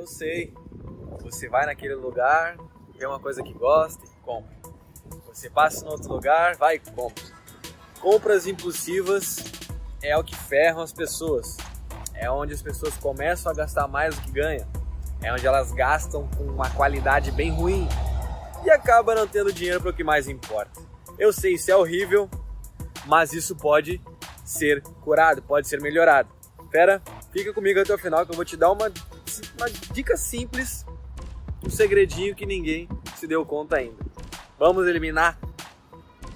eu sei. Você vai naquele lugar, vê uma coisa que gosta e compra. Você passa no outro lugar, vai e compra. Compras impulsivas é o que ferram as pessoas. É onde as pessoas começam a gastar mais do que ganham. É onde elas gastam com uma qualidade bem ruim e acaba não tendo dinheiro para o que mais importa. Eu sei, isso é horrível, mas isso pode ser curado, pode ser melhorado. Pera, fica comigo até o final que eu vou te dar uma, uma dica simples, um segredinho que ninguém se deu conta ainda. Vamos eliminar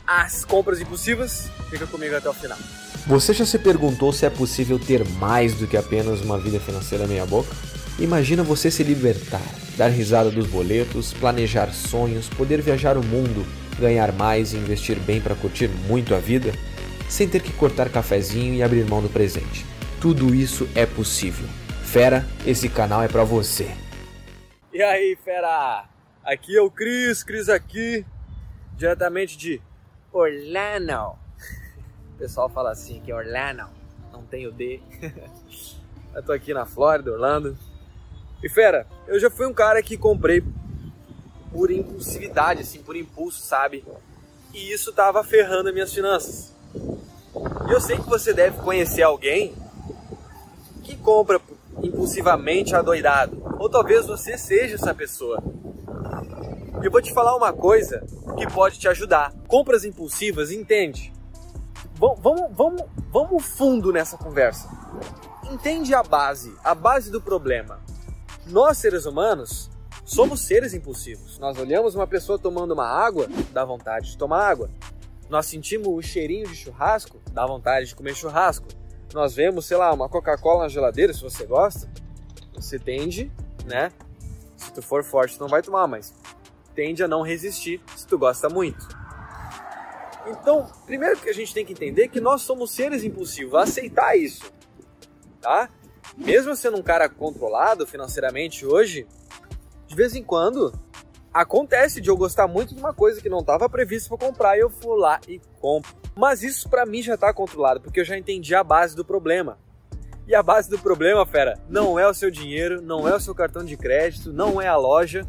as compras impulsivas? Fica comigo até o final. Você já se perguntou se é possível ter mais do que apenas uma vida financeira meia-boca? Imagina você se libertar, dar risada dos boletos, planejar sonhos, poder viajar o mundo, ganhar mais e investir bem para curtir muito a vida, sem ter que cortar cafezinho e abrir mão do presente. Tudo isso é possível. Fera, esse canal é para você. E aí, fera? Aqui é o Cris, Cris aqui, diretamente de Orlando. O pessoal fala assim que é Orlando, não tem o D. Eu tô aqui na Flórida, Orlando. E fera, eu já fui um cara que comprei por impulsividade, assim, por impulso, sabe? E isso tava ferrando as minhas finanças. E eu sei que você deve conhecer alguém que compra impulsivamente adoidado. Ou talvez você seja essa pessoa. Eu vou te falar uma coisa que pode te ajudar. Compras impulsivas, entende? Vamos, vamos, vamos, vamos fundo nessa conversa. Entende a base, a base do problema. Nós, seres humanos, somos seres impulsivos. Nós olhamos uma pessoa tomando uma água, dá vontade de tomar água. Nós sentimos o cheirinho de churrasco, dá vontade de comer churrasco. Nós vemos, sei lá, uma Coca-Cola na geladeira, se você gosta, você tende, né? Se tu for forte, tu não vai tomar, mas tende a não resistir se tu gosta muito. Então, primeiro que a gente tem que entender que nós somos seres impulsivos, aceitar isso, tá? mesmo sendo um cara controlado financeiramente hoje, de vez em quando acontece de eu gostar muito de uma coisa que não estava previsto para comprar e eu vou lá e compro. Mas isso para mim já está controlado, porque eu já entendi a base do problema. E a base do problema, fera, não é o seu dinheiro, não é o seu cartão de crédito, não é a loja.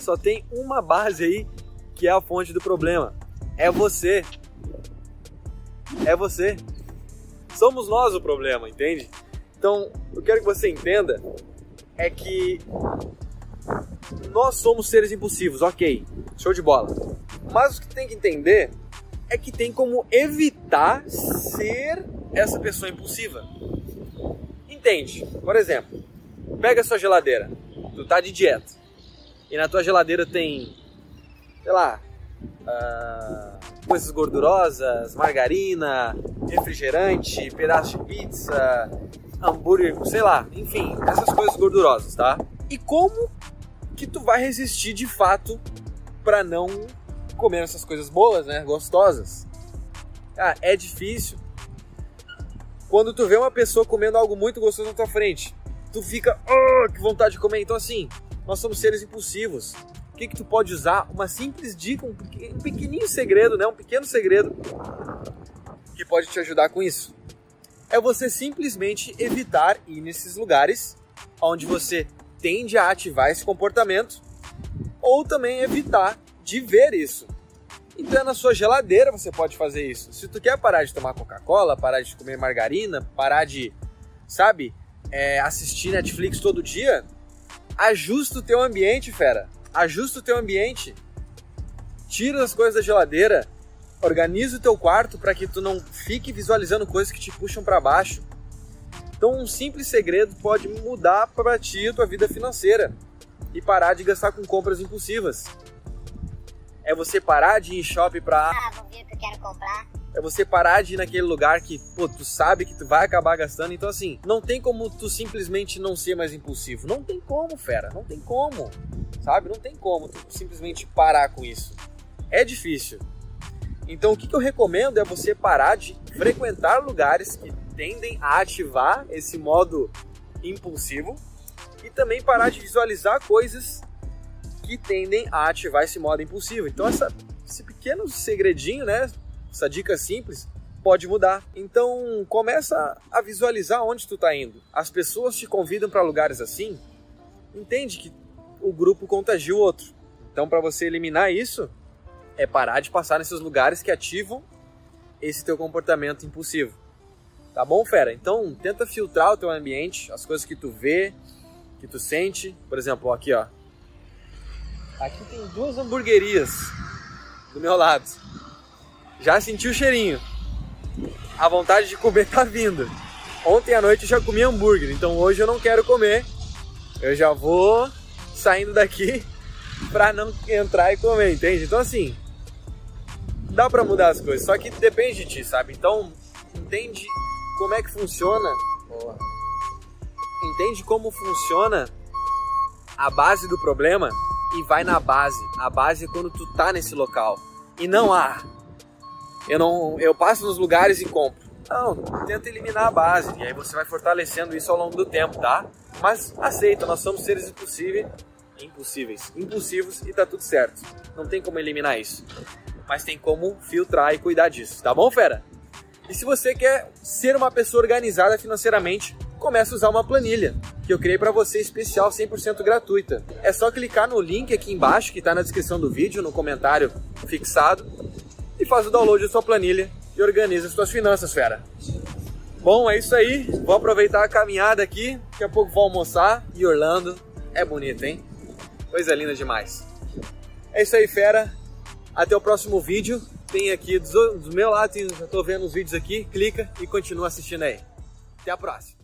Só tem uma base aí que é a fonte do problema. É você. É você. Somos nós o problema, entende? Então, eu quero que você entenda é que nós somos seres impulsivos, ok, show de bola. Mas o que tem que entender é que tem como evitar ser essa pessoa impulsiva. Entende? Por exemplo, pega a sua geladeira, tu tá de dieta e na tua geladeira tem, sei lá, uh, coisas gordurosas, margarina, refrigerante, pedaço de pizza, hambúrguer, sei lá, enfim, essas coisas gordurosas, tá? E como que tu vai resistir de fato para não comer essas coisas boas, né? Gostosas. Ah, é difícil. Quando tu vê uma pessoa comendo algo muito gostoso na tua frente, tu fica, oh, que vontade de comer. Então assim, nós somos seres impulsivos. O que que tu pode usar? Uma simples dica, um pequenininho segredo, né? Um pequeno segredo que pode te ajudar com isso é você simplesmente evitar ir nesses lugares onde você tende a ativar esse comportamento ou também evitar de ver isso. Então na sua geladeira você pode fazer isso. Se tu quer parar de tomar Coca-Cola, parar de comer margarina, parar de, sabe, é, assistir Netflix todo dia, ajusta o teu ambiente, fera. Ajusta o teu ambiente. Tira as coisas da geladeira, Organiza o teu quarto para que tu não fique visualizando coisas que te puxam para baixo. Então, um simples segredo pode mudar para ti a tua vida financeira e parar de gastar com compras impulsivas. É você parar de ir em shopping para ah, vou ver o que eu quero comprar. É você parar de ir naquele lugar que, pô, tu sabe que tu vai acabar gastando. Então, assim, não tem como tu simplesmente não ser mais impulsivo. Não tem como, fera. Não tem como. Sabe? Não tem como tu simplesmente parar com isso. É difícil. Então, o que, eu recomendo é você parar de frequentar lugares que tendem a ativar esse modo impulsivo e também parar de visualizar coisas que tendem a ativar esse modo impulsivo. Então, essa, esse pequeno segredinho, né? Essa dica simples pode mudar. Então, começa a visualizar onde tu está indo. As pessoas te convidam para lugares assim entende que o grupo contagia o outro. Então, para você eliminar isso, é parar de passar nesses lugares que ativam esse teu comportamento impulsivo. Tá bom, fera? Então, tenta filtrar o teu ambiente, as coisas que tu vê, que tu sente. Por exemplo, aqui, ó. Aqui tem duas hamburguerias do meu lado. Já senti o cheirinho. A vontade de comer tá vindo. Ontem à noite eu já comi hambúrguer, então hoje eu não quero comer. Eu já vou saindo daqui pra não entrar e comer, entende? Então assim, dá pra mudar as coisas, só que depende de ti, sabe? Então, entende como é que funciona. Entende como funciona a base do problema e vai na base. A base é quando tu tá nesse local. E não há. Eu não, eu passo nos lugares e compro. Não, tenta eliminar a base e aí você vai fortalecendo isso ao longo do tempo, tá? Mas aceita, nós somos seres impossíveis, impossíveis, impulsivos e tá tudo certo. Não tem como eliminar isso. Mas tem como filtrar e cuidar disso, tá bom, fera? E se você quer ser uma pessoa organizada financeiramente, comece a usar uma planilha que eu criei para você especial 100% gratuita. É só clicar no link aqui embaixo que está na descrição do vídeo, no comentário fixado, e faz o download da sua planilha e organiza suas finanças, fera. Bom, é isso aí. Vou aproveitar a caminhada aqui. Daqui a pouco vou almoçar. E Orlando é bonito, hein? Coisa linda demais. É isso aí, fera. Até o próximo vídeo. Tem aqui do, meu lado, já tô vendo os vídeos aqui. Clica e continua assistindo aí. Até a próxima.